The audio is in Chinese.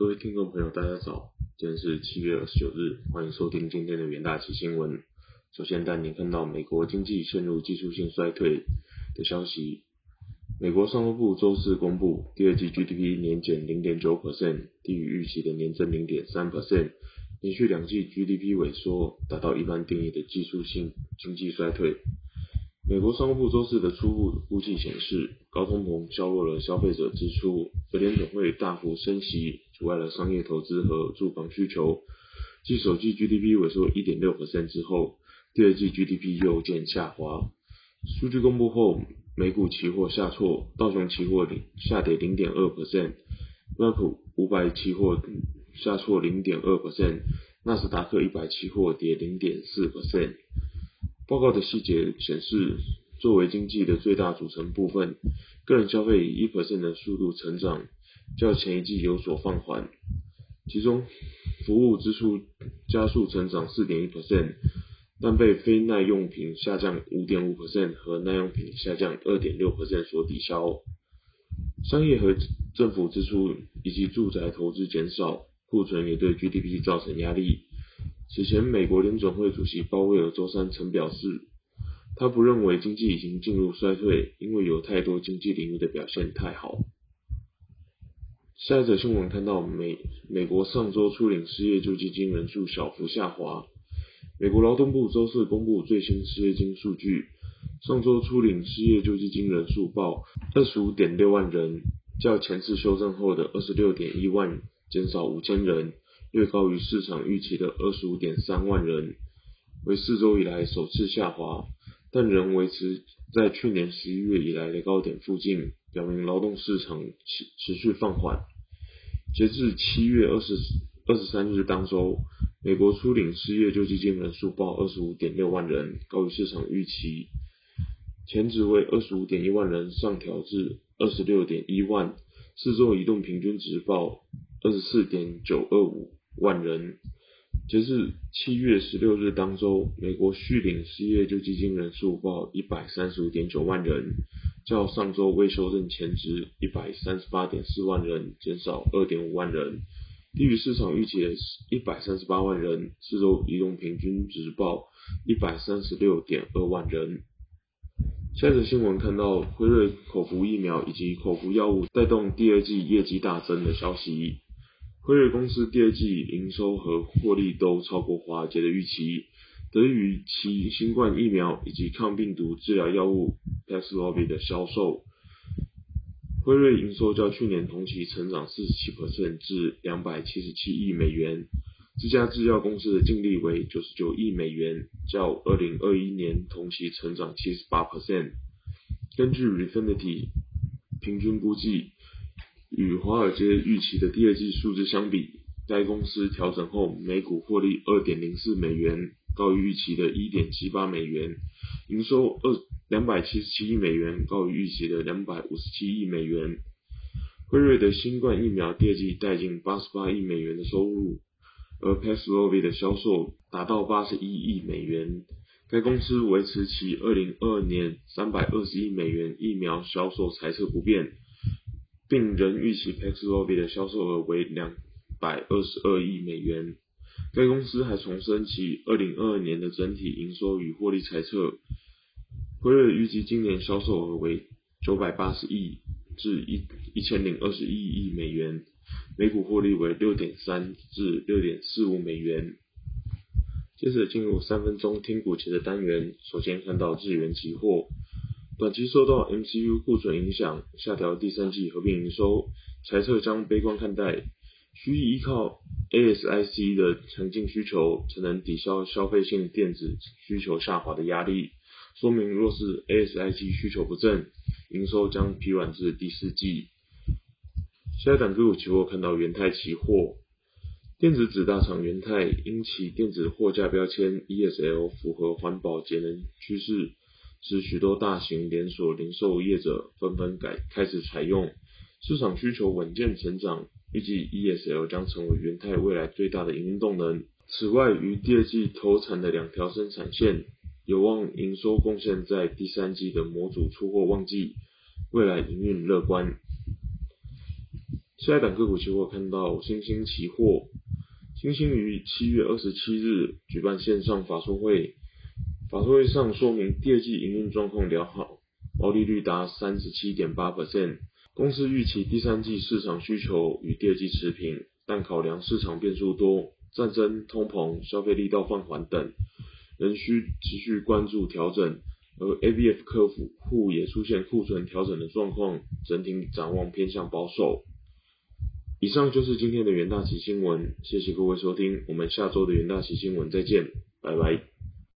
各位听众朋友，大家早，今天是七月二十九日，欢迎收听今天的元大旗新闻。首先带您看到美国经济陷入技术性衰退的消息。美国商务部周四公布，第二季 GDP 年减零点九 percent，低于预期的年增零点三 percent，连续两季 GDP 萎缩，达到一般定义的技术性经济衰退。美国商务部周四的初步估计显示，高通膨削弱了消费者支出，美联总会大幅升息，阻碍了商业投资和住房需求。继首季 GDP 萎缩1.6%之后，第二季 GDP 又见下滑。数据公布后，美股期货下挫，道琼期货下跌0.2%，标普500期货下挫0.2%，纳斯达克100期货跌0.4%。报告的细节显示，作为经济的最大组成部分，个人消费以一 percent 的速度成长，较前一季有所放缓。其中，服务支出加速成长四点一 percent，但被非耐用品下降五点五 percent 和耐用品下降二点六 percent 所抵消。商业和政府支出以及住宅投资减少，库存也对 GDP 造成压力。此前，美国联准会主席鲍威尔周三曾表示，他不认为经济已经进入衰退，因为有太多经济领域的表现太好。下一则新闻看到美美国上周初领失业救济金人数小幅下滑。美国劳动部周四公布最新失业金数据，上周初领失业救济金人数报二十五点六万人，较前次修正后的二十六点一万减少五千人。略高于市场预期的二十五点三万人，为四周以来首次下滑，但仍维持在去年十一月以来的高点附近，表明劳动市场持持续放缓。截至七月二十二十三日当周，美国初领失业救济金人数报二十五点六万人，高于市场预期，前值为二十五点一万人上调至二十六点一万，四周移动平均值报二十四点九二五。万人。截至七月十六日当周，美国续领失业救济金人数报一百三十五点九万人，较上周未修正前值一百三十八点四万人减少二点五万人，低于市场预期的一百三十八万人。四周移动平均值报一百三十六点二万人。下则新闻看到辉瑞口服疫苗以及口服药物带动第二季业绩大增的消息。辉瑞公司第二季营收和获利都超过华尔街的预期，得益于其新冠疫苗以及抗病毒治疗药物 Paxlovid 的销售。辉瑞营收较去年同期成长四十七 percent 至两百七十七亿美元。这家制药公司的净利为九十九亿美元，较二零二一年同期成长七十八 percent。根据 Refinity 平均估计。与华尔街预期的第二季数字相比，该公司调整后每股获利二点零四美元，高于预期的一点七八美元；营收二两百七十七亿美元，高于预期的两百五十七亿美元。辉瑞的新冠疫苗第二季带进八十八亿美元的收入，而 p a x l o v i 的销售达到八十一亿美元。该公司维持其二零二二年三百二十亿美元疫苗销售财测不变。并仍预期 Paxlovid 的销售额为两百二十二亿美元。该公司还重申其二零二二年的整体营收与获利猜测。辉瑞预计今年销售额为九百八十亿至一一千零二十一亿美元，每股获利为六点三至六点四五美元。接着进入三分钟听股节的单元，首先看到智元期货。短期受到 MCU 库存影响，下调第三季合并营收，财测将悲观看待，需依靠 ASIC 的强劲需求，才能抵消消费性电子需求下滑的压力。说明若是 ASIC 需求不振，营收将疲软至第四季。下一档个股期货看到元泰期货，电子纸大厂元泰因其电子货架标签 ESL 符合环保节能趋势。使许多大型连锁零售业者纷纷改开始采用，市场需求稳健成长，预计 ESL 将成为元泰未来最大的营运动能。此外，于第二季投产的两条生产线有望营收贡献在第三季的模组出货旺季，未来营运乐观。下一档个股期货看到新兴期货，新兴于七月二十七日举办线上法说会，法说会上说明第二季营运状况良好，毛利率达三十七点八 percent，公司预期第三季市场需求与第二季持平，但考量市场变数多，战争、通膨、消费力道放缓等，仍需持续关注调整。而 ABF 客户也出现库存调整的状况，整体展望偏向保守。以上就是今天的元大旗新闻，谢谢各位收听，我们下周的元大旗新闻再见，拜拜。